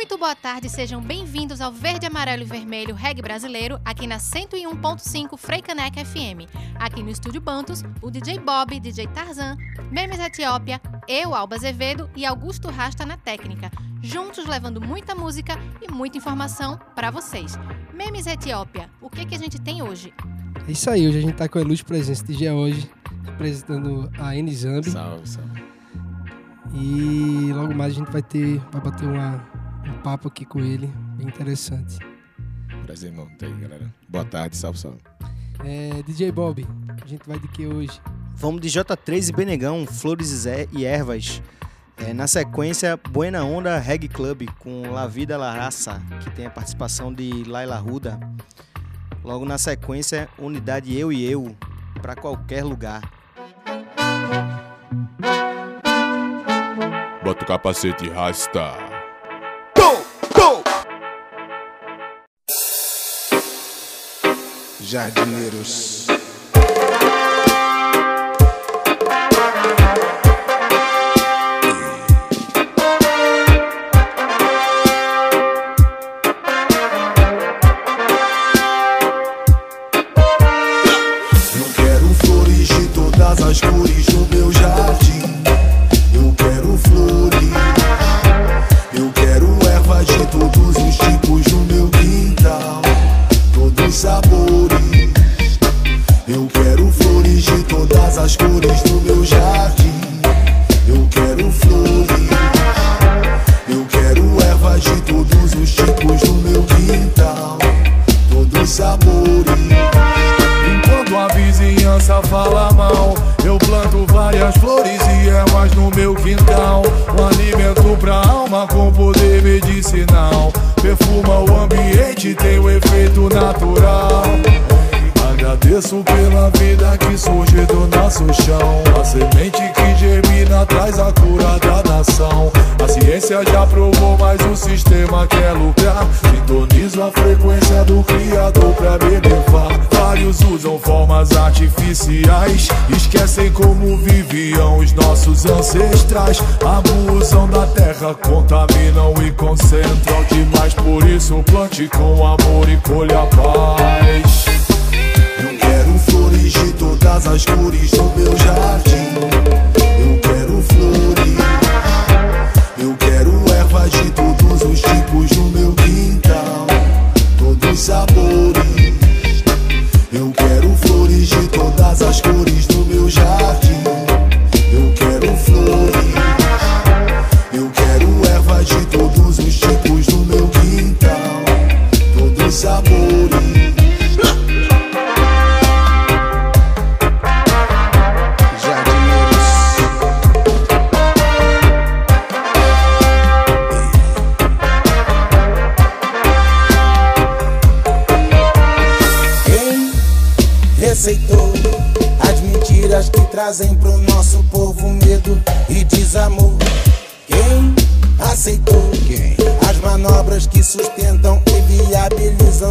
Muito boa tarde, sejam bem-vindos ao Verde, Amarelo e Vermelho Reggae Brasileiro, aqui na 101.5 Freicaneca FM. Aqui no Estúdio Bantos, o DJ Bob, DJ Tarzan, Memes Etiópia, eu, Alba Azevedo e Augusto Rasta na técnica, juntos levando muita música e muita informação para vocês. Memes Etiópia, o que, que a gente tem hoje? É isso aí, hoje a gente tá com a ilustre presença de hoje, representando a N-Zambi. Salve, salve. E logo mais a gente vai ter, vai bater uma, um papo aqui com ele, bem interessante. Prazer, irmão. Tá aí, galera. Boa tarde, salve, salve. É, DJ Bob, a gente vai de que hoje? Vamos de J3 e Benegão, Flores e Zé e Ervas. É, na sequência, Buena Onda Reggae Club com La Vida La Raça, que tem a participação de Laila Ruda. Logo na sequência, Unidade Eu e Eu, para qualquer lugar. Bota o capacete e rasta. Jardineiros. Ancestrais. Abusam da terra, contaminam e concentram demais. Por isso, plante com amor que sustentam e viabilizam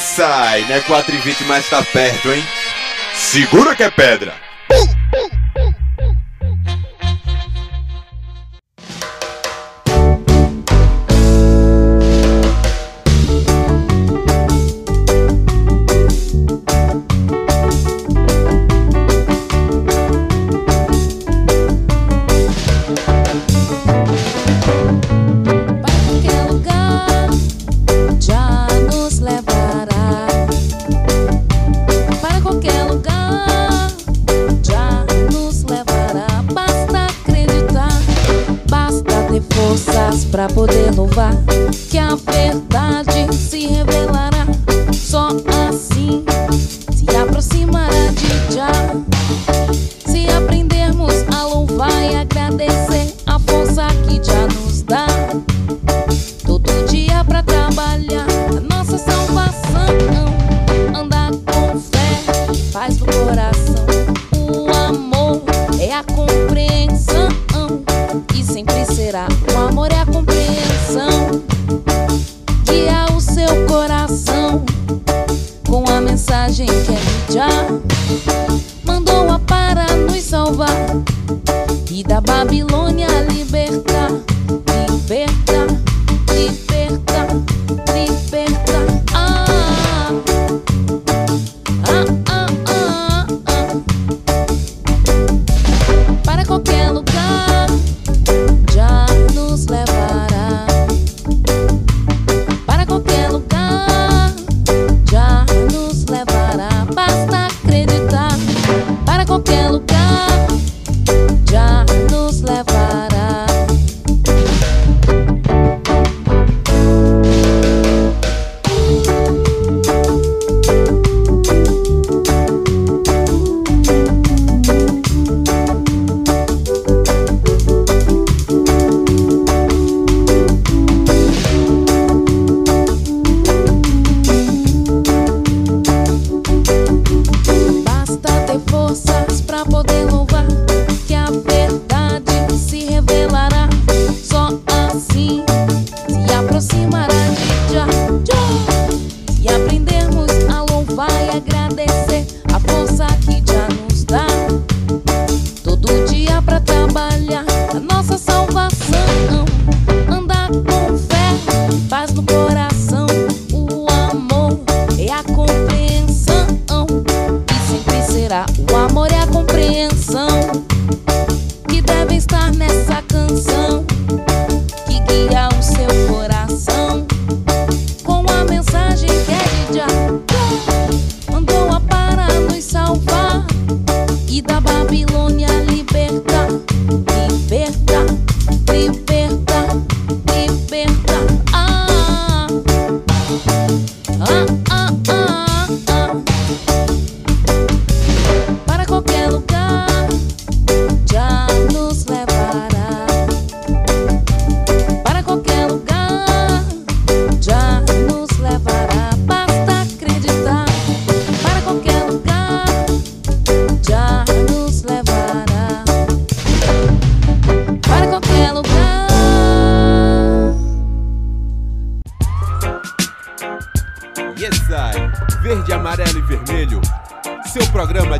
sai, né? 4 e 20, mas tá perto, hein? Segura que é pedra.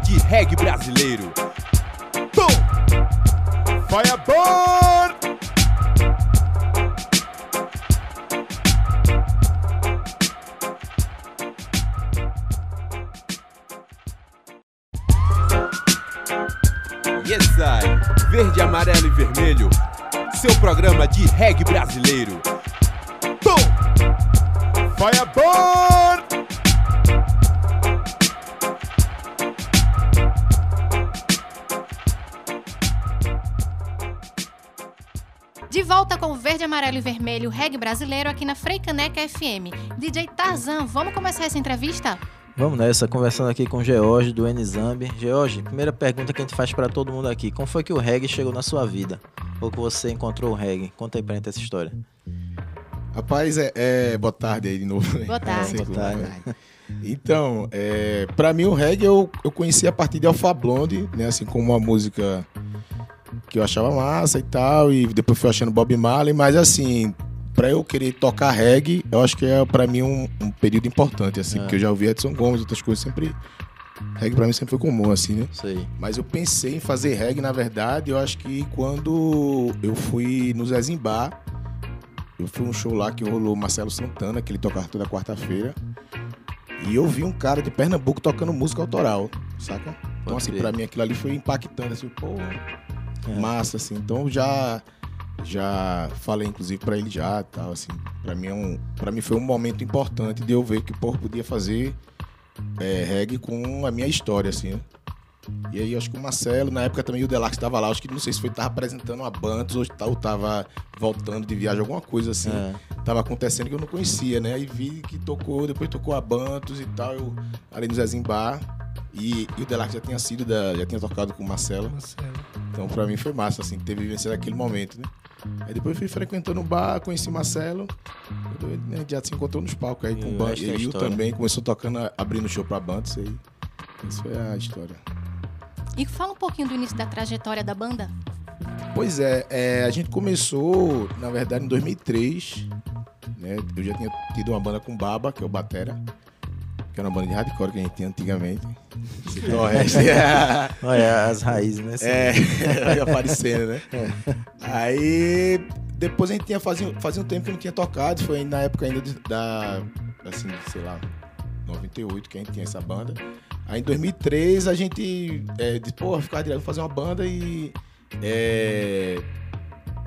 De reggae brasileiro. Bom! Fireball! Yes, I. Verde, amarelo e vermelho. Seu programa de reggae brasileiro. Fireball! De volta com o verde, amarelo e vermelho reggae brasileiro aqui na Freicaneca FM. DJ Tarzan, vamos começar essa entrevista? Vamos nessa, conversando aqui com o George do N-Zambi. George, primeira pergunta que a gente faz pra todo mundo aqui. Como foi que o reggae chegou na sua vida? Ou que você encontrou o reggae? Conta aí pra gente essa história. Rapaz, é, é- boa tarde aí de novo. Boa tarde. Sei Boa tarde. né? Então, é, para mim o reggae eu, eu conheci a partir de Alpha Blonde, né? Assim, como uma música que eu achava massa e tal. E depois fui achando Bob Marley, mas assim, pra eu querer tocar reggae, eu acho que é pra mim um, um período importante, assim, É. porque eu já ouvi Edson Gomes, outras coisas, sempre. Reggae pra mim sempre foi comum, assim, né? Sei. Mas eu pensei em fazer reggae, na verdade, eu acho que quando eu fui no Zé Zimbá, eu fui um show lá que rolou Marcelo Santana, que ele tocava toda quarta-feira. E eu vi um cara de Pernambuco tocando música autoral, saca? Então, assim, pra mim aquilo ali foi impactante, assim, pô, É. massa, assim. Então eu já já falei inclusive pra ele já, tal, assim. Pra mim é um, para mim foi um momento importante de eu ver que pô, podia fazer é, reggae com a minha história, assim. né? E aí eu acho que o Marcelo, na época também o Delax estava lá, acho que não sei se foi tava apresentando uma Bantos ou tal, tava voltando de viagem, alguma coisa assim. É. Tava acontecendo que eu não conhecia, né? Aí vi que tocou, depois tocou a Bantos e tal, eu ali no Zezinho Bar. E, e o Delax já tinha sido, da, já tinha tocado com o Marcelo. Marcelo. Então pra mim foi massa, assim, ter vivenciado aquele momento, né? Aí depois fui frequentando o bar, conheci Marcelo. Né, já se encontrou nos palcos aí com E o é E o história. também começou tocando, abrindo show pra Bantos aí. Isso foi a história. E fala um pouquinho do início da trajetória da banda. Pois é, é, a gente começou, na verdade, em 2003. Né? Eu já tinha tido uma banda com Baba, que é o Batera. Que era uma banda de hardcore que a gente tinha antigamente. Citou o resto. Olha, as raízes, né? É, vai aparecendo, né? Aí depois a gente tinha fazia, fazia um tempo que não tinha tocado, foi na época ainda de- da assim, sei lá, 98 que a gente tinha essa banda. Aí em 2003 a gente é, disse, pô, ficar direto, fazer uma banda e é,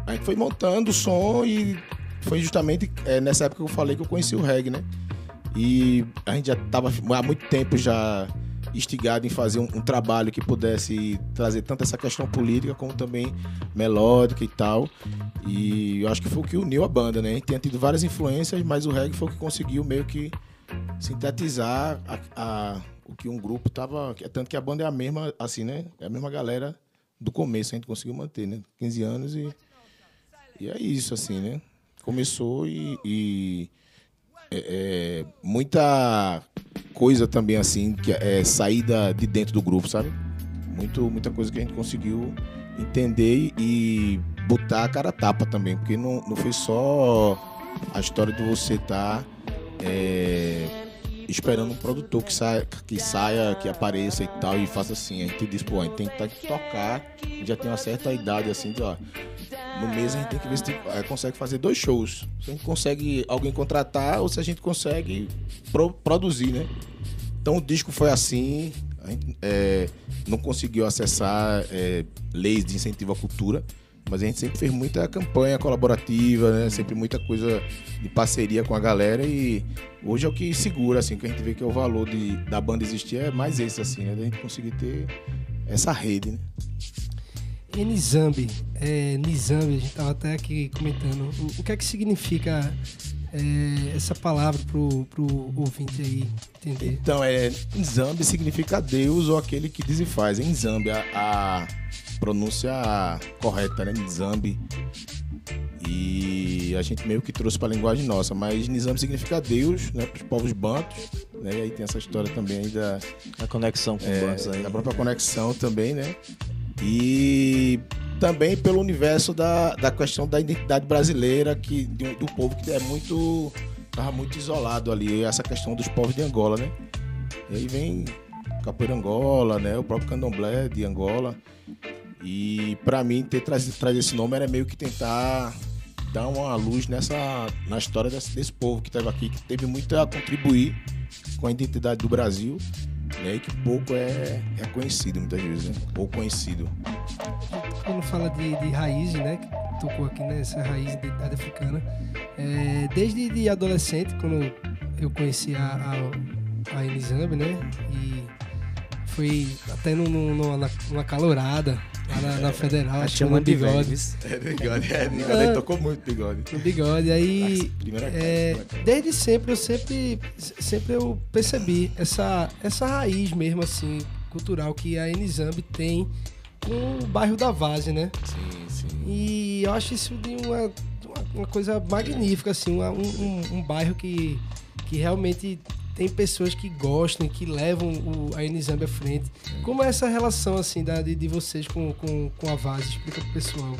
a gente foi montando o som e foi justamente é, nessa época que eu falei que eu conheci o reggae, né? E a gente já estava há muito tempo já instigado em fazer um, um trabalho que pudesse trazer tanto essa questão política como também melódica e tal. E eu acho que foi o que uniu a banda, né? A gente tido várias influências, mas o reggae foi o que conseguiu meio que sintetizar a, a- o que um grupo tava. Tanto que a banda é a mesma, assim, né? É a mesma galera do começo, a gente conseguiu manter, né? 15 anos e. E é isso, assim, né? Começou e. e é, é, muita coisa também, assim, que é saída de dentro do grupo, sabe? Muito, muita coisa que a gente conseguiu entender e botar a cara tapa também, porque não, não foi só a história de você estar esperando um produtor que saia, que saia, que apareça e tal, e faça assim. A gente diz, pô, a gente tem que tá- tocar, já tem uma certa idade assim, de, ó. No mês a gente tem que ver se eh, consegue fazer dois shows. Se a gente consegue alguém contratar ou se a gente consegue pro- produzir, né? Então o disco foi assim, a gente eh, não conseguiu acessar eh, leis de incentivo à cultura, mas a gente sempre fez muita campanha colaborativa, né? Sempre muita coisa de parceria com a galera e hoje é o que segura, assim, que a gente vê que é o valor de, da banda existir é mais esse, assim, né? Da gente conseguir ter essa rede, né? E Nizambi, é, Nizambi, a gente tava até aqui comentando, o, o que é que significa é, essa palavra pro, pro ouvinte aí entender? Então, é, Nzambi significa Deus ou aquele que diz e faz. É Nzambi, a, a pronúncia correta, né? Nzambi. E a gente meio que trouxe para a linguagem nossa, mas Nzambi significa Deus, né? Para os povos bantos, né? E aí tem essa história também aí da, A conexão com é, o Bantos aí. da própria conexão também, né? E também pelo universo da, da questão da identidade brasileira, que, do, do povo que é muito. tava muito isolado ali, essa questão dos povos de Angola, né? E aí vem Capoeira Angola, né? O próprio Candomblé de Angola. E pra mim ter trazido, trazer esse nome era meio que tentar dar uma luz nessa na história desse, desse povo que estava aqui, que teve muito a contribuir com a identidade do Brasil, né? E que pouco é reconhecido muitas vezes, né? Pouco conhecido. Quando fala de, de raiz, né, que tocou aqui nessa raiz de identidade africana, é, desde de adolescente, quando eu conheci a, a, a né, e foi até no- na, numa calorada, lá na, na Federal, acho que no velho. bigode. É bigode, é bigode. Ele tocou muito bigode. No bigode, aí... Primeira É, desde sempre eu sempre, sempre eu percebi essa, essa raiz mesmo assim cultural que a Enizambi tem com o bairro da Vase, né? Sim, sim. E eu acho isso de uma, uma- coisa magnífica assim, um, um- um bairro que, que realmente tem pessoas que gostam que levam o, a Enizambi à frente. Como é essa relação assim da, de, de vocês com, com, com a Vase? Explica pro pessoal.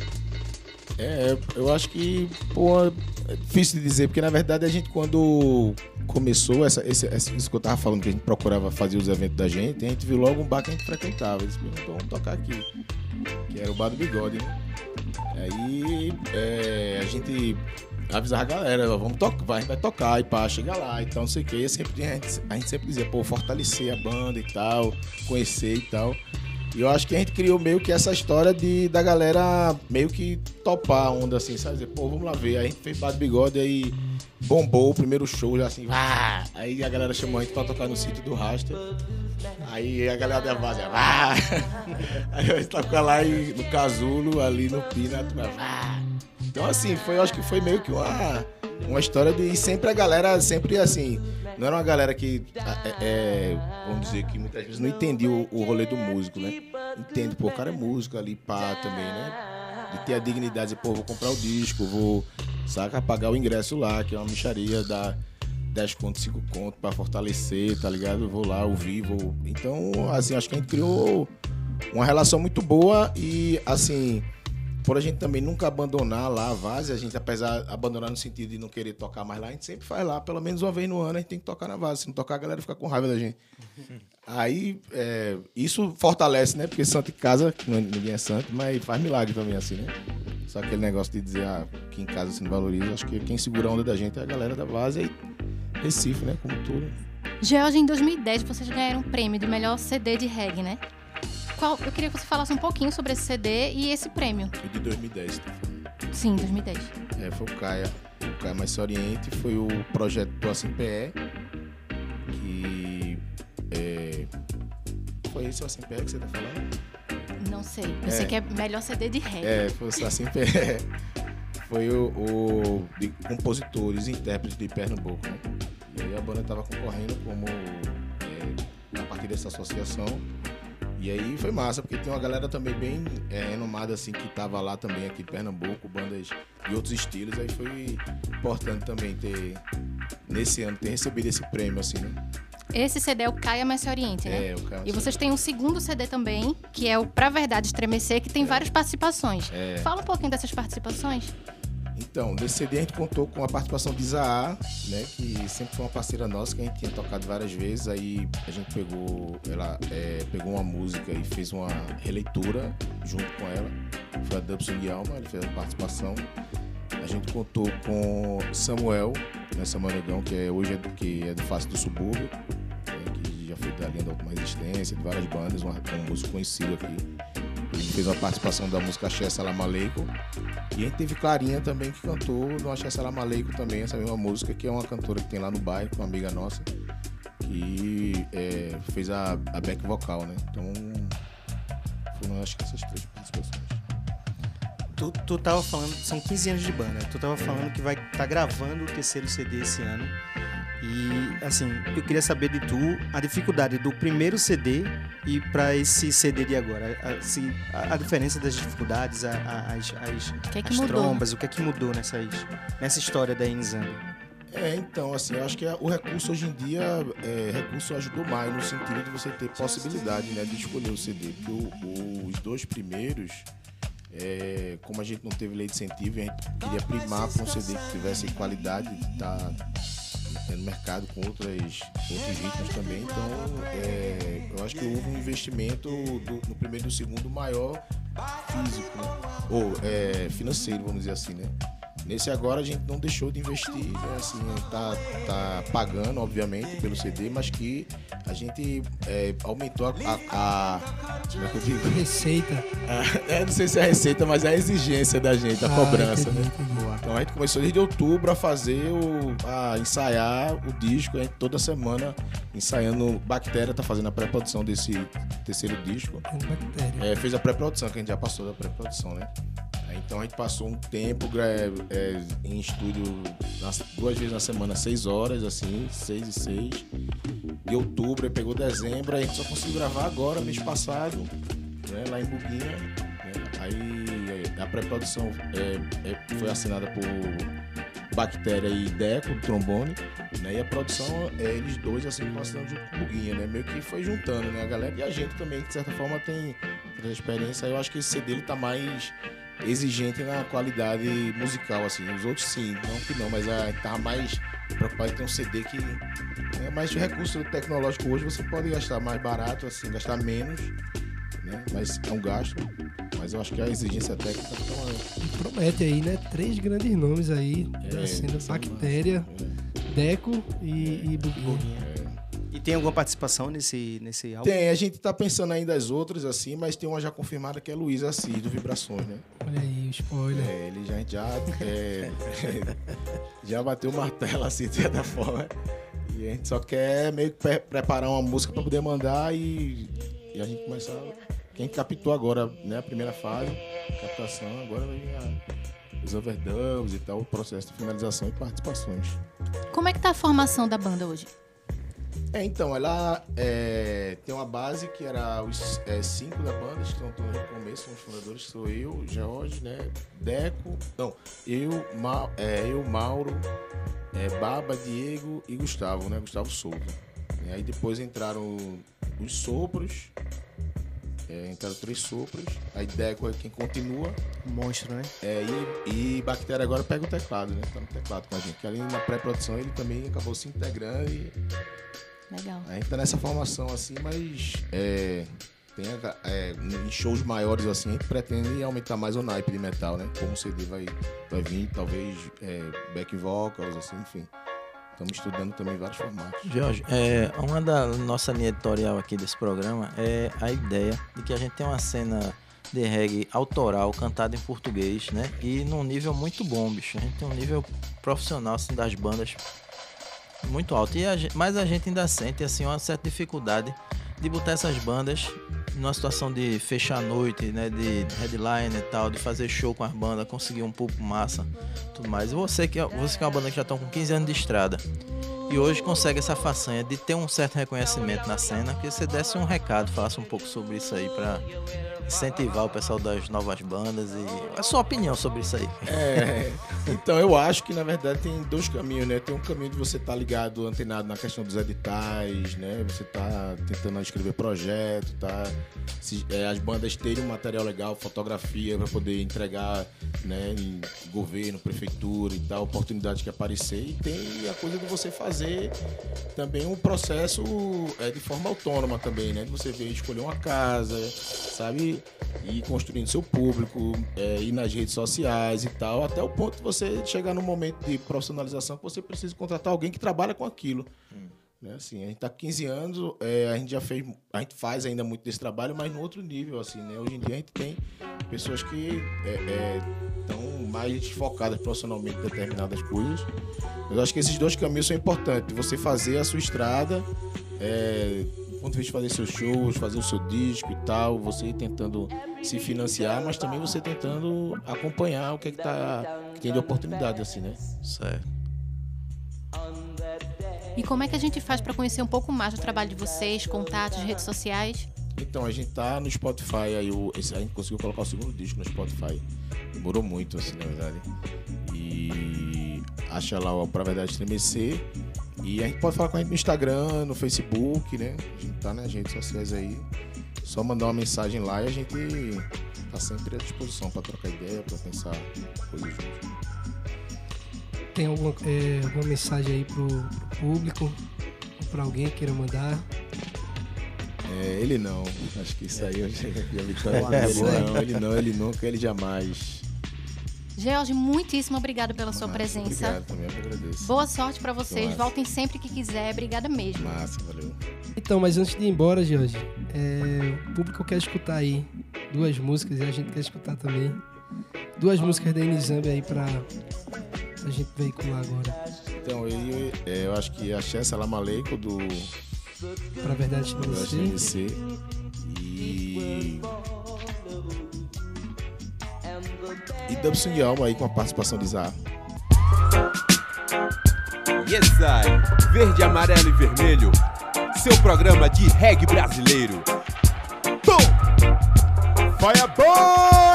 É, eu acho que, pô, é difícil de dizer, porque na verdade a gente quando começou essa, esse- isso que eu tava falando, que a gente procurava fazer os eventos da gente, a gente viu logo um bar que a gente frequentava. Eles então vamos tocar aqui. Que era o bar do bigode, né? Aí é, a gente avisava a galera, vamos tocar, vai, vai tocar e pá, chega lá e tal, não sei o que. Sempre, a, gente, a gente sempre dizia, pô, fortalecer a banda e tal, conhecer e tal. E eu acho que a gente criou meio que essa história de da galera meio que topar a onda assim, sabe? Dizer, Pô, vamos lá ver. Aí a gente fez bar do bigode aí bombou o primeiro show, já assim, vá! Aí a galera chamou a gente pra tocar no sítio do Raster. Aí a galera da base, vá! Aí a gente tocou lá em- no Casulo, ali no Pina, vá! Então assim, foi, eu acho que foi meio que uma, uma história de. E sempre a galera, sempre assim. Não era uma galera que, é, é, vamos dizer, que muitas vezes não entendia o, o rolê do músico, né? Entende, pô, o cara é músico ali, pá, também, né? De ter a dignidade de, pô, vou comprar o disco, vou, saca, pagar o ingresso lá, que é uma micharia, dar 10 contos, 5 contos pra fortalecer, tá ligado? Vou lá ouvir, vou. Então, assim, acho que a gente criou uma relação muito boa e, assim, por a gente também nunca abandonar lá a Vase, a gente, apesar de abandonar no sentido de não querer tocar mais lá, a gente sempre faz lá, pelo menos uma vez no ano, a gente tem que tocar na Vase. Se não tocar, a galera fica com raiva da gente. Aí, é, isso fortalece, né? Porque santo em casa, não- ninguém é santo, mas faz milagre também, assim, né? Só aquele negócio de dizer ah, que em casa se não valoriza, acho que quem segura a onda da gente é a galera da Vase e Recife, né? Como tudo. George, em 2010 vocês ganharam um prêmio de melhor CD de reggae, né? Qual, eu queria que você falasse um pouquinho sobre esse CD e esse prêmio. O de 2010, tá? Sim, 2010. É, foi o Caia. O Caia Mais Oriente foi o projeto do Assim PE. Que. É, foi esse o Assim PE que você tá falando? Não sei. Eu É. sei que é melhor CD de reggae. É, foi o Assim PE. Foi o, o de compositores e intérpretes de Pernambuco, né? E aí a banda tava concorrendo como. É, a partir dessa associação. E aí foi massa, porque tem uma galera também bem é, renomada, assim, que tava lá também, aqui de Pernambuco, bandas de outros estilos. Aí foi importante também ter, nesse ano, ter recebido esse prêmio, assim, né? Esse CD é o Caia Mais Se Oriente, né? É, o cara. E vocês têm um segundo CD também, que é o Pra Verdade Estremecer, que tem várias participações. É. Fala um pouquinho dessas participações. Então, nesse CD a gente contou com a participação de Zaá, né? Que sempre foi uma parceira nossa, que a gente tinha tocado várias vezes. Aí a gente pegou, ela é, pegou uma música e fez uma releitura junto com ela. Foi a Dubson de Alma, ele fez a participação. A gente contou com Samuel, né, Samuel Negão, que é, hoje é do, que é do Face do Subúrbio, né, que já foi da linha da Última Resistência, de várias bandas, um músico conhecido aqui. Fez uma participação da música Axé Salam Aleikum. E a gente teve Clarinha também que cantou no Axé Salam Aleikum também, essa mesma música, que é uma cantora que tem lá no bairro, uma amiga nossa, que é, fez a, a back vocal, né? Então, foram acho que essas três participações. Tu, tu tava falando, são 15 anos de banda, tu tava falando que vai estar tá gravando o terceiro CD esse ano. E, assim, eu queria saber de tu a dificuldade do primeiro CD e para esse CD de agora. A, se- a- a diferença das dificuldades, a- a- as, as, que é que as trombas, o que é que mudou nessas, nessa história da Inzambi. É, então, assim, eu acho que o recurso hoje em dia, é, recurso ajudou mais no sentido de você ter possibilidade, né, de escolher o CD. Porque o- o- os dois primeiros, é, como a gente não teve lei de incentivo, a gente queria primar para um CD que tivesse qualidade, tá é, no mercado com outras, outros ritmos também. Então, é, eu acho que houve um investimento do- no primeiro e no segundo maior físico, né? ou é, financeiro, vamos dizer assim, né? Nesse agora a gente não deixou de investir, né? assim, tá, tá pagando, obviamente, pelo CD, mas que a gente é, aumentou a, a- a- Como é que eu digo? Receita. A- é, não sei se é a receita, mas é a exigência da gente, a Ah, cobrança, entendi, né? entendi. Então a gente começou desde outubro a fazer o. a ensaiar o disco, a gente toda semana ensaiando. Bactéria tá fazendo a pré-produção desse terceiro disco. Bactéria. É, fez a pré-produção, que a gente já passou da pré-produção, né? Então a gente passou um tempo gra- é, em estúdio nas- duas vezes na semana, seis horas, assim, seis e seis. De outubro, aí pegou dezembro, aí a gente só conseguiu gravar agora, mês passado, né, lá em Buguinha. né? Aí é, a pré-produção é, é, foi assinada por Bactéria e Deco, trombone, né? E a produção é eles dois, assim, passando junto com o Buguinha, né? Meio que foi juntando, né? A galera e a gente também, de certa forma, tem essa experiência. Eu acho que esse CD ele tá mais exigente na qualidade musical, assim. Os outros sim, não que não, mas a gente tava mais preocupado em ter um CD que é mais de recurso tecnológico hoje, você pode gastar mais barato, assim, gastar menos, né? Mas é um gasto. Mas eu acho que a exigência técnica fica maior. Promete aí, né? Três grandes nomes aí da É, cena são- Bactéria, Deco e, e Buguinha. E tem alguma participação nesse, nesse álbum? Tem, a gente tá pensando ainda as outras, assim, mas tem uma já confirmada que é Luiz Assis, do Vibrações, né? Olha aí o spoiler. É, ele já, já, é, já bateu o martelo, assim, de certa forma. E a gente só quer meio que pre- preparar uma música para poder mandar e, e a gente começar. Quem captou agora, né, a primeira fase, captação, agora vai os overdubs e tal, o processo de finalização e participações. Como é que tá a formação da banda hoje? É, então, ela é, tem uma base que era os é, cinco da banda, que estão no começo, são os fundadores, sou eu, George, né? Deco, não, eu, Ma, é, eu Mauro, é, Baba, Diego e Gustavo, né? Gustavo Souza. E aí depois entraram os sopros, é, entraram três sopros, aí Deco é quem continua, Monstro, né? é, e, e Bactéria agora pega o teclado, né? Tá no teclado com a gente. Que ali na pré-produção ele também acabou se integrando e Legal. a gente tá nessa formação assim, mas é, tem é, em shows maiores assim, a gente pretende aumentar mais o naipe de metal, né? Como o CD vai, vai vir, talvez é, back vocals, assim, enfim. Estamos estudando também vários formatos. Jorge, é, uma da nossa linha editorial aqui desse programa é a ideia de que a gente tem uma cena de reggae autoral cantada em português, né? E num nível muito bom, bicho. A gente tem um nível profissional assim das bandas muito alto. E a mas a gente ainda sente assim uma certa dificuldade de botar essas bandas numa situação de fechar a noite, né, de headline e tal, de fazer show com as bandas, conseguir um público massa, tudo mais. E você que é, você que é uma banda que já estão com 15 anos de estrada e hoje consegue essa façanha de ter um certo reconhecimento na cena, que você desse um recado, falasse um pouco sobre isso aí pra incentivar o pessoal das novas bandas e a sua opinião sobre isso aí. É, então eu acho que na verdade tem dois caminhos, né? Tem um caminho de você estar ligado, antenado na questão dos editais, né? Você tá tentando escrever projeto, tá? Se, é, as bandas terem um material legal, fotografia para poder entregar, né? Em governo, prefeitura e tal, oportunidades que aparecer. E tem a coisa de você fazer também um processo é, de forma autônoma também, né? De você ver, escolher uma casa, sabe? E construindo seu público, é, ir nas redes sociais e tal, até o ponto de você chegar num momento de profissionalização que você precisa contratar alguém que trabalha com aquilo. Né? Assim, a gente tá com 15 anos, é, a gente já fez, a gente faz ainda muito desse trabalho, mas no outro nível, assim, né? Hoje em dia a gente tem pessoas que estão mais focadas profissionalmente em determinadas coisas. Eu acho que esses dois caminhos são importantes. Você fazer a sua estrada, é, do ponto de vista de fazer seus shows, fazer o seu disco e tal, você tentando se financiar, mas também você tentando acompanhar o que, é que, tá, que tem de oportunidade, assim, né? Certo. E como é que a gente faz pra conhecer um pouco mais do trabalho de vocês, contatos, redes sociais? Então, a gente tá no Spotify, aí o, a gente conseguiu colocar o segundo disco no Spotify. Demorou muito, assim, na verdade. E acha lá o Pra Verdade Estremecer. E a gente pode falar com a gente no Instagram, no Facebook, né? A gente tá nas redes sociais aí. Só mandar uma mensagem lá e a gente tá sempre à disposição pra trocar ideia, pra pensar coisas juntos. Tem alguma, é, alguma mensagem aí pro, pro público? Ou pra alguém que queira mandar? É, ele não. Acho que isso aí eu já, já tanto. É, não, ele não, ele nunca, ele jamais. George, muitíssimo obrigado pela sua Massa, presença. Obrigado também, eu que agradeço. Boa sorte pra vocês. Massa. Voltem sempre que quiser. Obrigada mesmo. Massa, valeu. Então, mas antes de ir embora, Jorge, é, o público quer escutar aí duas músicas e a gente quer escutar também duas músicas da Inizambi aí pra, pra gente veicular agora. Então, eu, é, eu acho que achei essa Lamaleico do, Pra verdade do. E. E Dubson de Alma aí com a participação de Zá. Yes, I. Verde, amarelo e vermelho. Seu programa de reggae brasileiro. Pum! Firebird!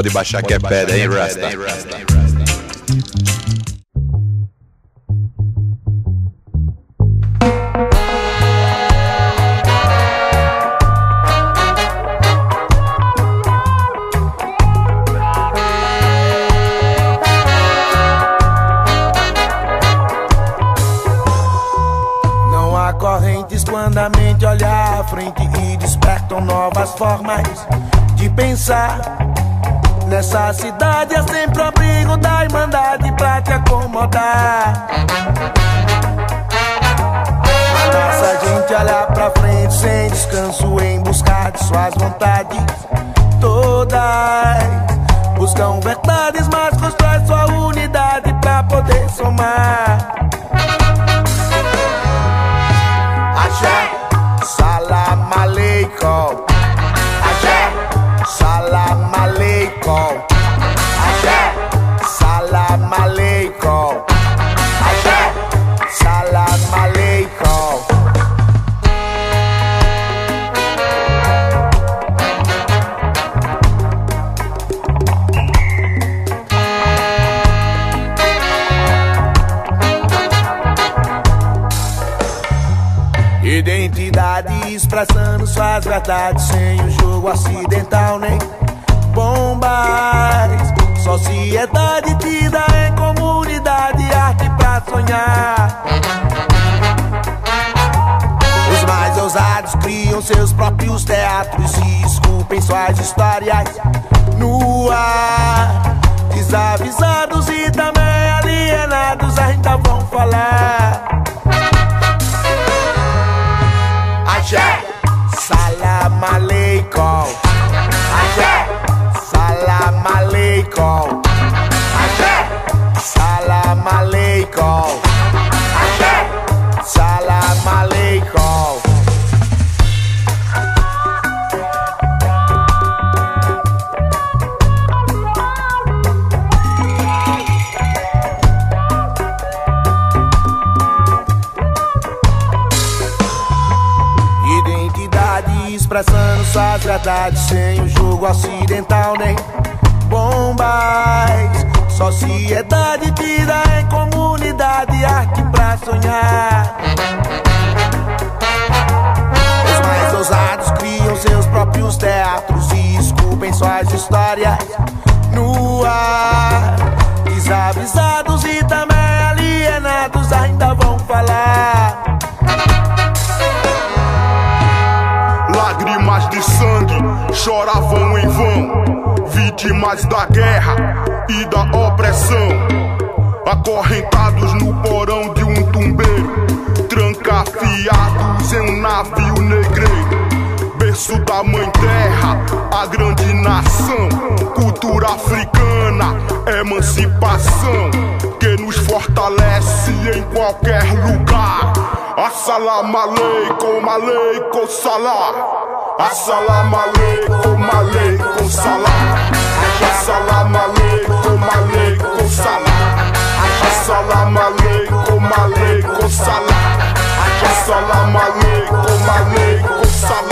Pode baixar que é pedra, hein, Rasta? Não há correntes Quando a mente olha à frente e despertam novas formas de pensar essa cidade é sempre abrigo da Irmandade pra te acomodar A nossa gente olha pra frente sem descanso em buscar de suas mãos. Assalam aleikum, aleikum salam. Assalam aleikum, aleikum salam. Assalam aleikum, aleikum salam. Assalam aleikum, aleikum salam. Assalam aleikum, aleikum salam.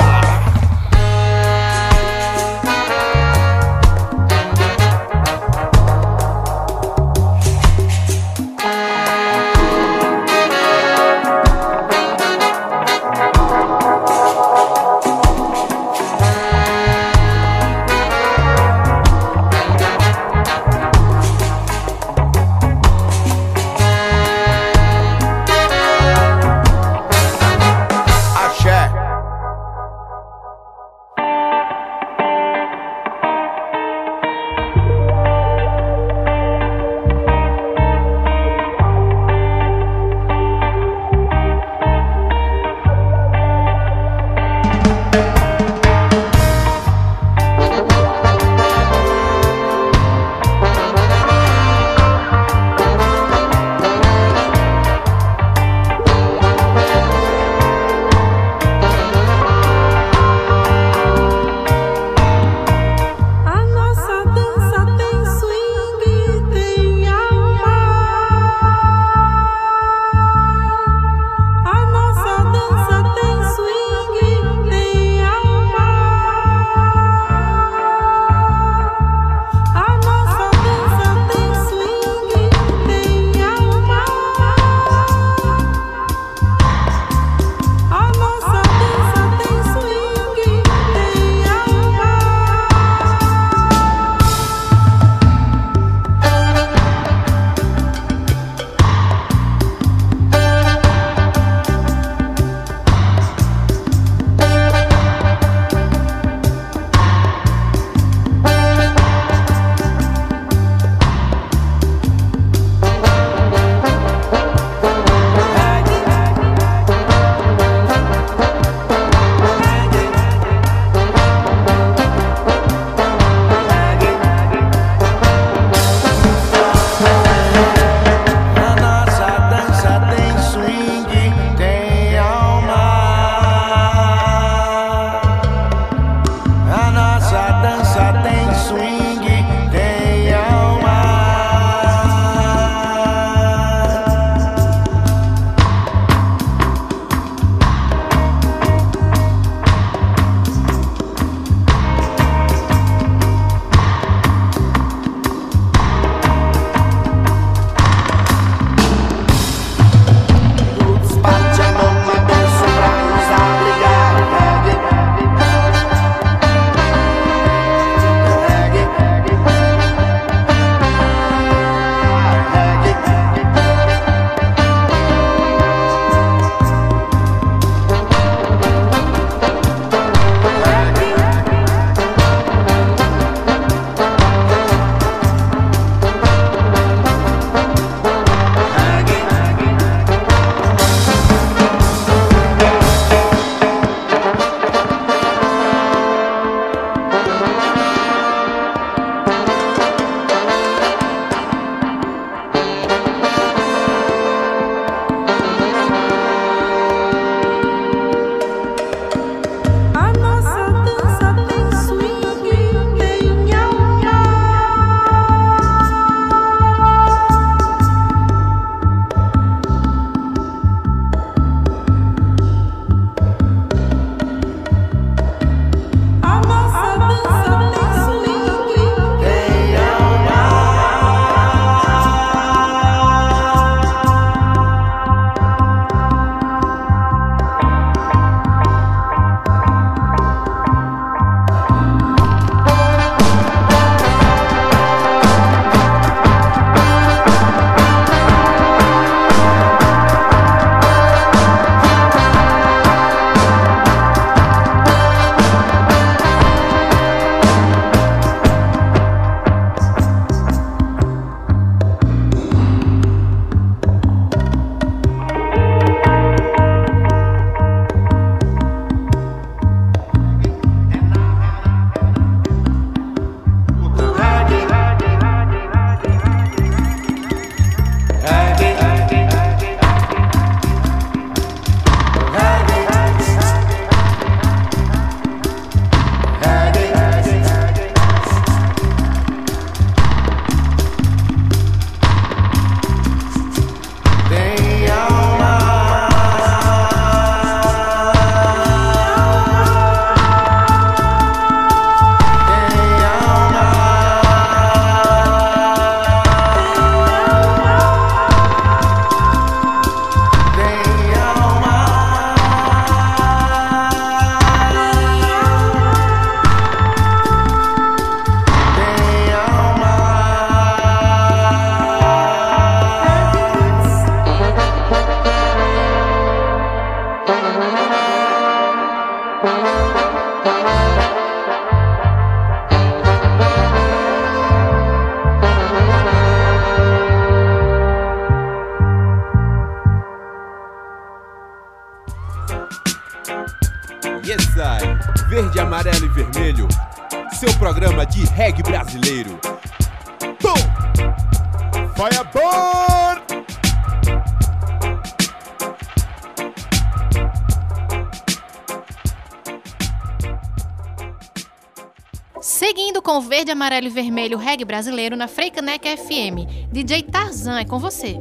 Seguindo com o verde, amarelo e vermelho reggae brasileiro na Freicaneca FM. DJ Tarzan, é com você.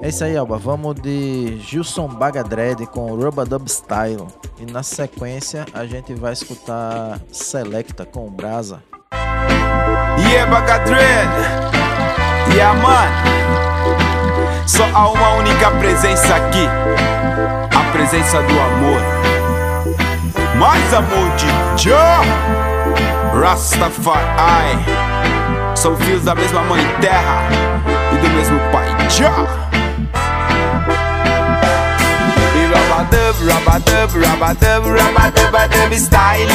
É isso aí, Alba. Vamos de Gilson Bagadred com Rubadub Style. E na sequência a gente vai escutar Selecta com Brasa. Yeah, Bagadred. Yeah, man. Só há uma única presença aqui. A presença do amor. Mais amor de Jah. Rastafari. São filhos da mesma mãe terra e do mesmo pai Jah. E Rabadub, rabadub, rabadub, rabadub, rabadub style.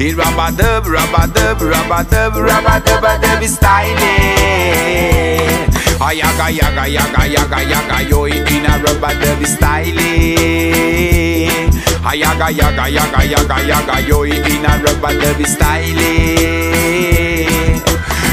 E rabadub, rabadub, rabadub, rabadub, rabadub style. A yaga yaga yaga yaga yo in a rubber derby styling. Eh. A yaga yaga yaga yaga yo in a rubber derby styling. Eh.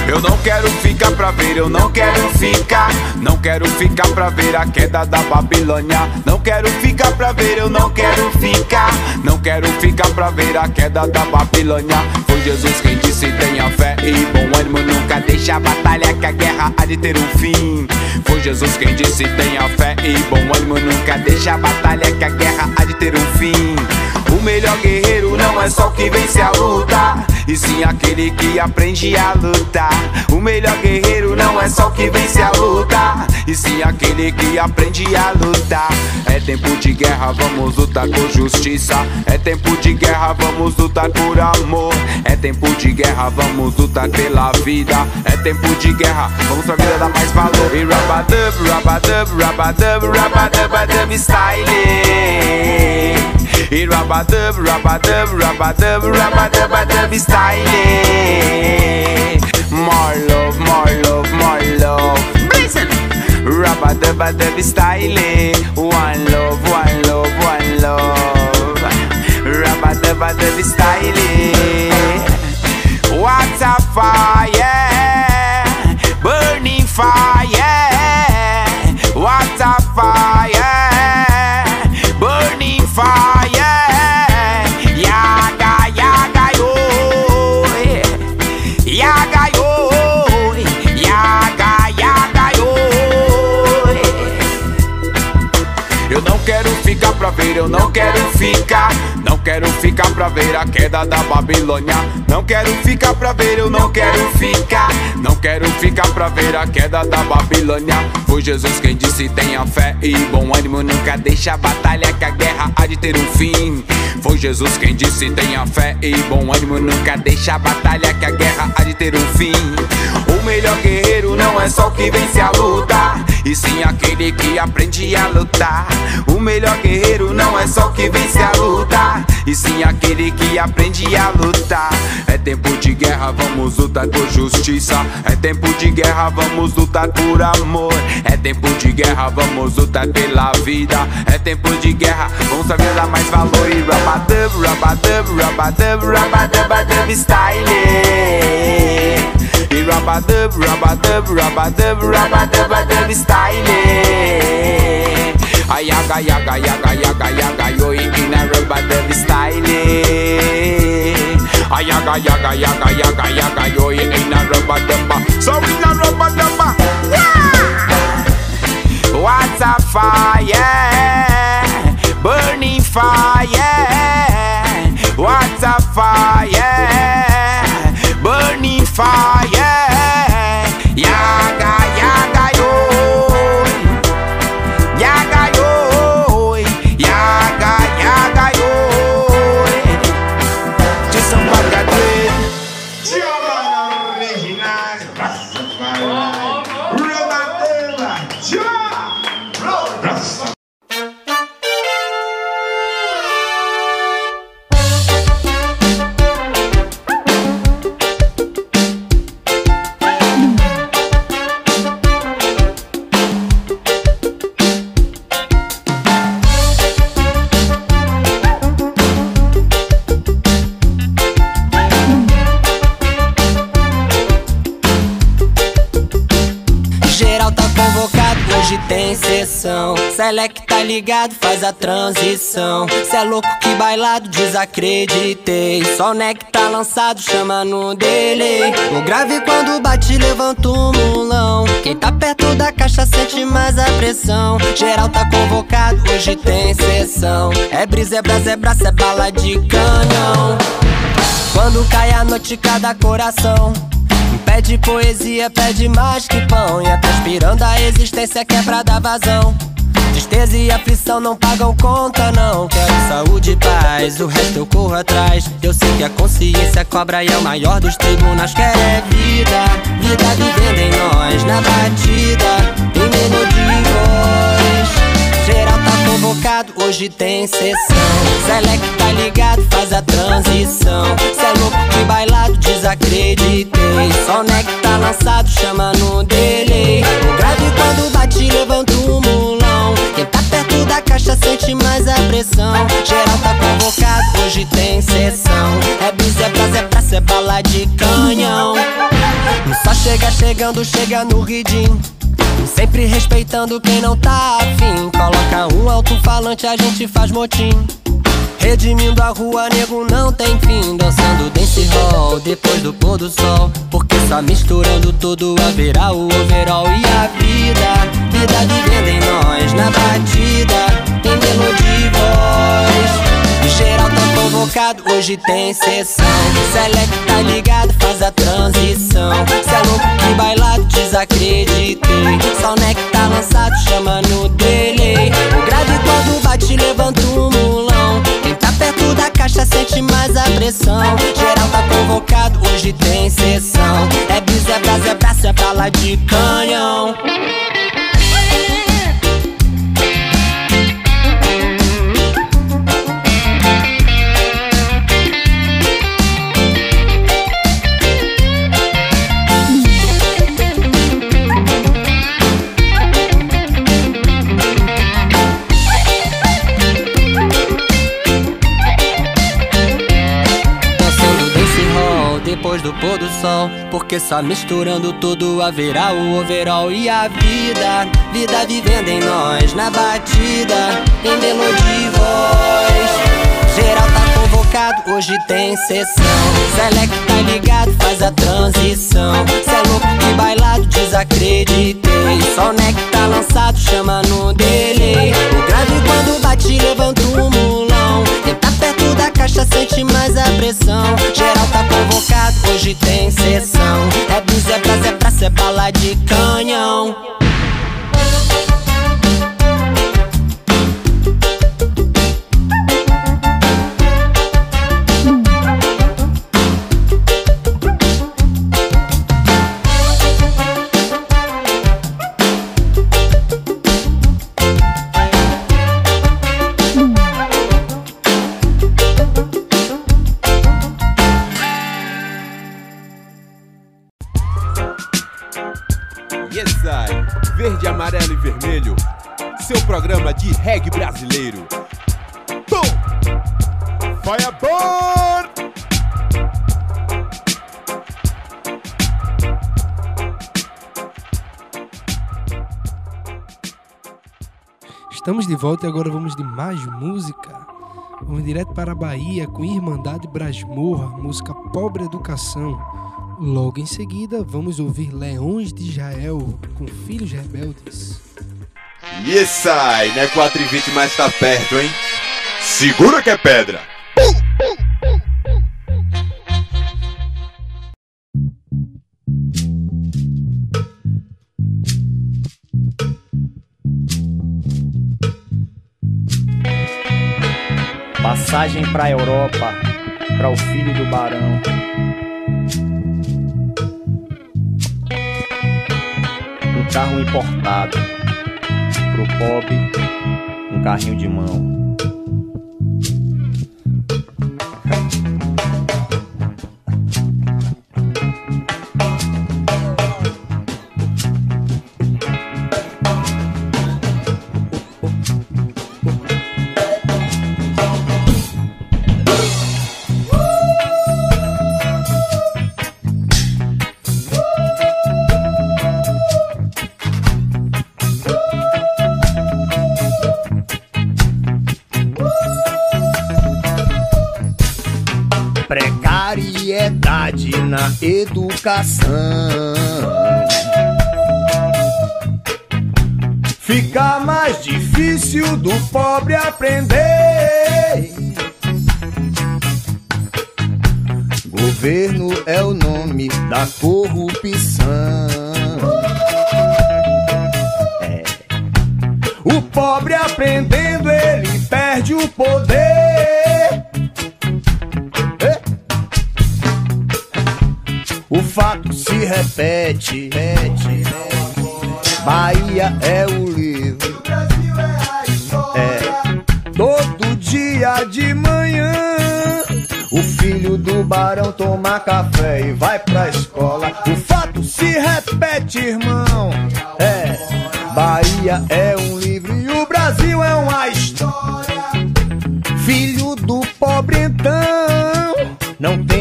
Eu não quero ficar pra ver, eu não quero ficar. Não quero ficar pra ver a queda da Babilônia. Não quero ficar pra ver, eu não quero ficar. Não quero ficar pra ver a queda da Babilônia. Foi Jesus quem disse: tenha fé e bom ânimo. Nunca deixe a batalha que a guerra há de ter um fim. Foi Jesus quem disse: tenha fé e bom ânimo. Nunca deixe a batalha que a guerra há de ter um fim. Melhor guerreiro não é só o que vence a luta, e sim aquele que aprende a lutar. O melhor guerreiro não é só o que vence a luta, e sim aquele que aprende a lutar. É tempo de guerra, vamos lutar por justiça. É tempo de guerra, vamos lutar por amor. É tempo de guerra, vamos lutar pela vida. É tempo de guerra, vamos pra vida dar mais valor. E rabadub, rabadub, rabadub, rabadub, rabadub style. E rabadub, rabadub, rabadub, rabadub, rabadub style. More love, more love, more love. Listen. Rabadub, rabadub style. One love, one love, one love. Rabadub, rabadub style. What a fire, burning fire. Eu não quero ficar. Não quero ficar pra ver a queda da Babilônia. Não quero ficar pra ver, eu não quero ficar. Não quero ficar pra ver a queda da Babilônia. Foi Jesus quem disse: tenha fé e bom ânimo. Nunca deixe a batalha que a guerra há de ter um fim. Foi Jesus quem disse: tenha fé e bom ânimo. Nunca deixe a batalha que a guerra há de ter um fim. O melhor guerreiro não é só o que vence a luta, e sim aquele que aprende a lutar. O melhor guerreiro não é só o que vence a luta, e sim aquele que aprende a lutar. É tempo de guerra, vamos lutar por justiça. É tempo de guerra, vamos lutar por amor. É tempo de guerra, vamos lutar pela vida. É tempo de guerra, vamos saber dar mais valor. E rabadub, rabadub, rabadub, rabadub, rabadub style. E rabadub, rabadub, rabadub, rabadub, rabadub style. Ayaga, yaga, yaga, yaga, yaga, yo in a rabadub style. Ayaga, yaga, yaga, yaga, yaga, yo in a rabadub. So in a rabadub. What ligado, faz a transição. Cê é louco que bailado, desacreditei. Só o neck tá lançado, chama no delay. O grave quando bate, levanta o mulão. Quem tá perto da caixa sente mais a pressão. Geral tá convocado, hoje tem sessão. É brisa, é brasa, é braço, é bala de canhão. Quando cai a noite, cada coração. Pede poesia, pede mais que pão. E transpirando a existência que é dar vazão. Tristeza e aflição não pagam conta, não. Quero saúde e paz, o resto eu corro atrás. Eu sei que a consciência cobra e é o maior dos tribunais. Quero é vida, vida vivendo em nós. Na batida, tem melodia e voz. Geral tá convocado, hoje tem sessão. Select tá ligado, faz a transição. Cê é louco que bailado, desacreditei. Só o tá lançado, chama no delay. O grave quando bate, levanta caixa sente mais a pressão. Geral tá convocado, hoje tem sessão. É bis, é brasa, é praça, é bala de canhão. Só chega chegando, chega no ridinho. Sempre respeitando quem não tá afim. Coloca um alto-falante, a gente faz motim. Redimindo a rua, nego não tem fim. Dançando dance hall depois do pôr do sol. Só misturando tudo haverá o overall e a vida. Vida vivendo em nós, na batida. Tem melodia voz. Geral tá convocado, hoje tem sessão. Select tá ligado, faz a transição. Cê é louco que bailado, desacreditei. Só o neck tá lançado, chama no delay. O grave quando bate, levanta o mulão. Quem tá perto da caixa sente mais a pressão. Geral tá convocado, hoje tem sessão. É bis, é brasa, é braço, é bala de canhão. Porque só misturando tudo haverá o overall e a vida Vida vivendo em nós, na batida Em melodia e voz. Geral tá convocado, hoje tem sessão. Select tá ligado, faz a transição. Cê é louco que bailado, desacreditei. Só o neck tá lançado, chama no delay. O grave quando bate, levanta o mulão. Quem tá perto da caixa sente mais a pressão. Geral tá convocado, praça, volta e agora vamos de mais música. Vamos direto para a Bahia com Irmandade Brasmorra, música Pobre Educação. Logo em seguida, vamos ouvir Leões de Israel com Filhos Rebeldes. Yes, I. Não é 4 e 20, mas tá perto, hein? Segura que é pedra. Passagem pra Europa, pra o filho do barão. Um carro importado, pro pobre, um carrinho de mão. Na educação. Fica mais difícil do pobre aprender. Governo é o nome da corrupção. É. O pobre aprendendo, ele perde o poder. Fato se repete. Bahia é o livro. É. Todo dia de manhã. O filho do barão toma café e vai pra escola. O fato se repete, irmão. É. Bahia é um livro e o Brasil é uma história. Filho do pobre então,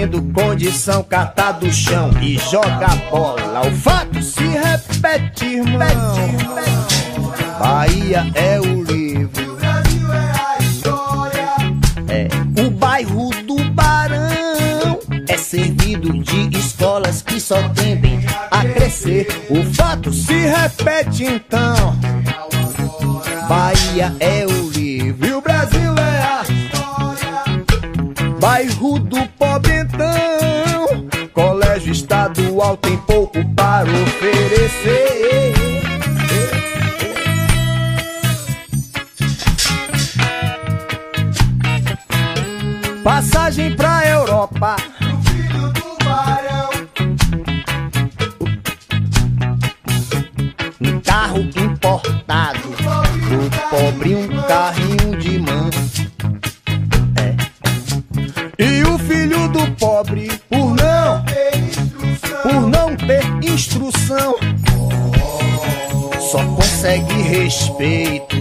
tendo condição, cata do chão e joga bola. O fato se repete, irmão. Bahia é o livro. É o bairro do Barão. É servido de escolas que só tendem a crescer. O fato se repete então. Bahia é o livro o Brasil é a Bairro do estadual tem pouco para oferecer. Passagem pra Europa. Um carro importado. O pobre um carrinho de mão. Instrução, só consegue respeito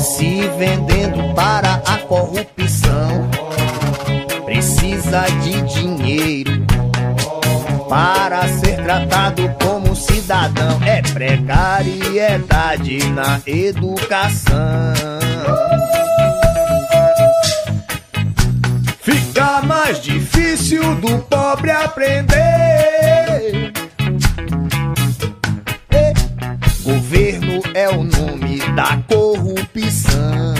se vendendo para a corrupção. Precisa de dinheiro para ser tratado como cidadão. É precariedade na educação. Fica mais difícil do pobre aprender. Governo é o nome da corrupção.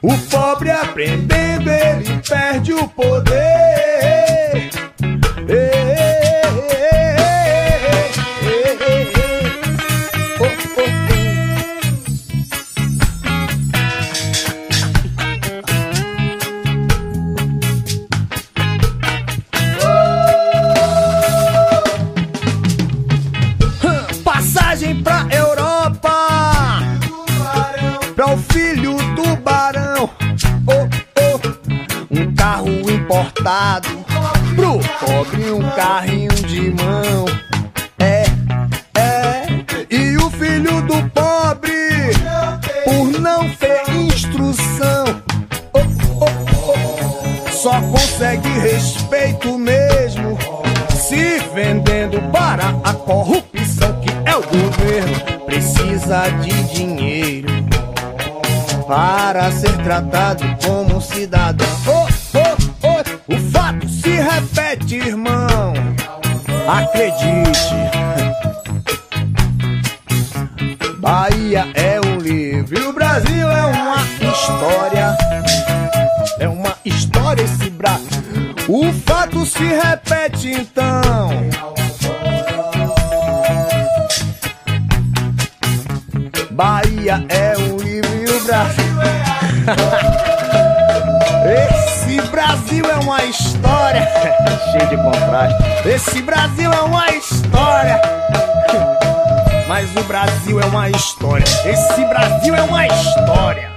O pobre aprendendo, ele perde o poder. Importado. Pro pobre, um carrinho de mão. É, é. E o filho do pobre, por não ter instrução, oh, oh, oh, só consegue respeito mesmo se vendendo para a corrupção que é o governo. Precisa de dinheiro para ser tratado como cidadão. Se repete, irmão. Acredite. Bahia é um livro e o Brasil é uma história. É uma história esse Brasil. O fato se repete então. Bahia é um livro e o Brasil Esse Brasil é uma história. Cheio de contraste. Esse Brasil é uma história. Mas o Brasil é uma história. Esse Brasil é uma história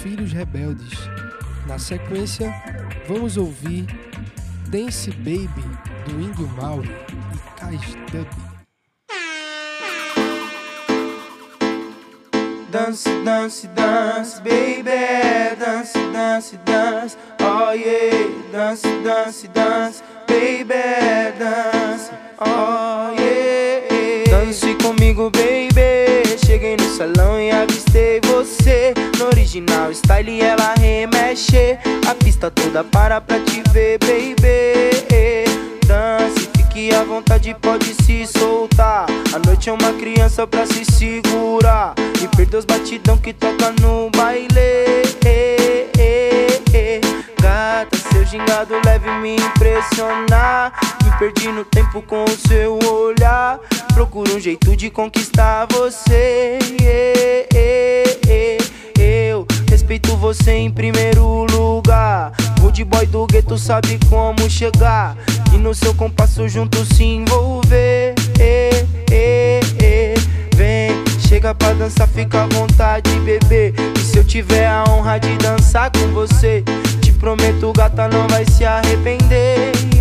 Filhos Rebeldes. Na sequência, vamos ouvir Dance Baby, do Índio Mauro e Kais Dub. Dance, dance, dance, baby. Dance, dance, dance. Oh yeah. Dance, dance, dance, baby. Dance, oh yeah. Dance comigo, baby. Cheguei no salão e avistei você. No original style ela remexe. A pista toda para pra te ver, baby. Dance, fique à vontade, pode se soltar. A noite é uma criança pra se segurar. E perder os batidão que toca no baile. Gata, seu gingado leve me impressionar. No tempo com o seu olhar. Procuro um jeito de conquistar você. Eu respeito você em primeiro lugar. Rude boy do gueto sabe como chegar. E no seu compasso junto se envolver. Vem, chega pra dançar, fica à vontade, bebê. E se eu tiver a honra de dançar com você, te prometo, gata, não vai se arrepender.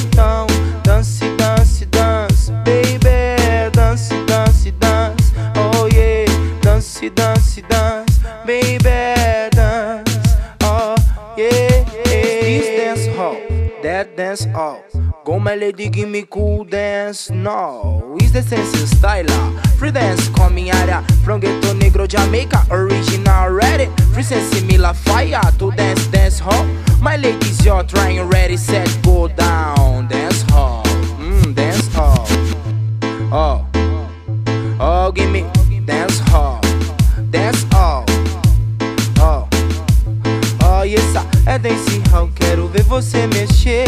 Então, dance, dance, dance, baby. Dance, dance, dance, oh yeah. Dance, dance, dance, baby. Dance, oh yeah. This dance hall, that dance hall. Go my lady, give me cool dance, no it's the sense style, free dance coming área From ghetto negro, Jamaica, original ready. Free sense mila fire to dance, dance hall. My ladies, you're trying ready, set, go down. Dance hall, mm, dance hall. Oh, oh, give me dance hall Dance hall, Yes, é dance hall, quero ver você mexer.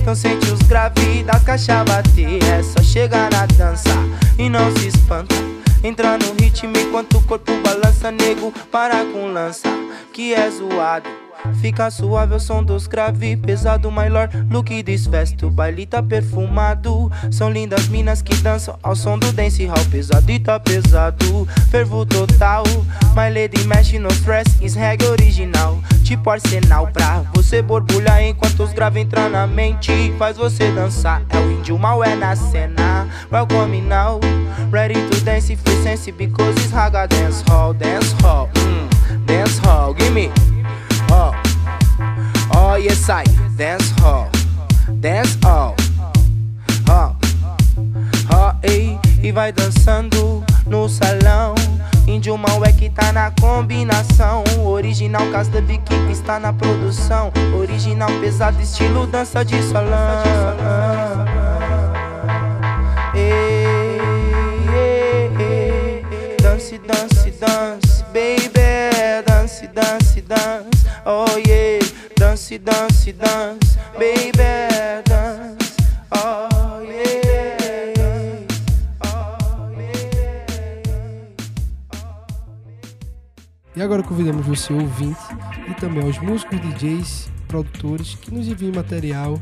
Então sente os graves da caixa bater. É só chegar na dança e não se espanta. Entra no ritmo enquanto o corpo balança Nego, para com lança, que é zoado Fica suave o som dos grave pesado, my lord. Look this fest, o baile tá perfumado. São lindas minas que dançam ao som do dance hall. Pesado e tá pesado, fervo total. My lady mexe no stress, is reggae original. Tipo arsenal pra você borbulhar enquanto os grave entrar na mente. Faz você dançar, é o índio mal é na cena. Welcome now, ready to dance free sense because it's raga dance hall, dance hall, mm, dance hall. Give me, oh, yes I dance hall, dance hall, oh, oh ei, e vai dançando no salão. Índio mal é que tá na combinação. Original Casa de que está na produção. Original pesado, estilo dança de salão. Dance, dance, dance, baby. Dance, dance, dance. Oh yeah. Dance, dance, dance, baby. Dance. Oh yeah. E agora convidamos você, ouvinte, e também aos músicos, DJs, produtores, que nos enviem material,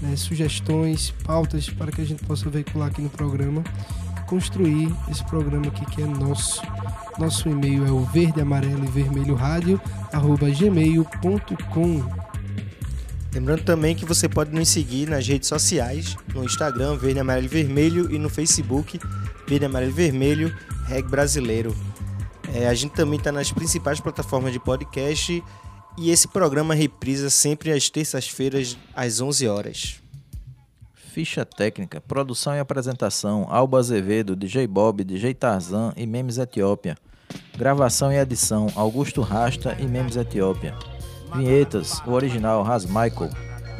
né, sugestões, pautas para que a gente possa veicular aqui no programa construir esse programa aqui que é nosso. Nosso e-mail é o verde, amarelo e vermelho rádio, arroba gmail.com. Lembrando também que você pode nos seguir nas redes sociais, no Instagram, Verde Amarelo e Vermelho, e no Facebook, Verde Amarelo e Vermelho, Reg Brasileiro. É, a gente também está nas principais plataformas de podcast e esse programa reprisa sempre às terças-feiras, às 11 horas. Ficha técnica, produção e apresentação: Alba Azevedo, DJ Bob, DJ Tarzan e Memes Etiópia. Gravação e edição: Augusto Rasta e Memes Etiópia. Vinhetas: o original Ras Michael.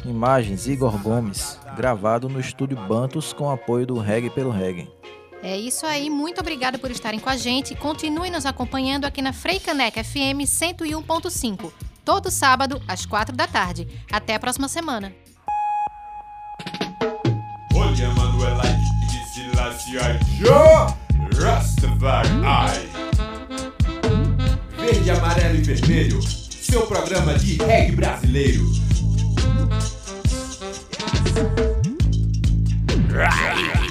Imagens: Igor Gomes. Gravado no estúdio Bantos com apoio do Reggae pelo Reggae. É isso aí, muito obrigada por estarem com a gente. Continue nos acompanhando aqui na Freicaneca FM 101.5, todo sábado às 4 da tarde. Até a próxima semana. Olha, Manuela Rastafari verde, amarelo e vermelho. Seu programa de reggae brasileiro. Right.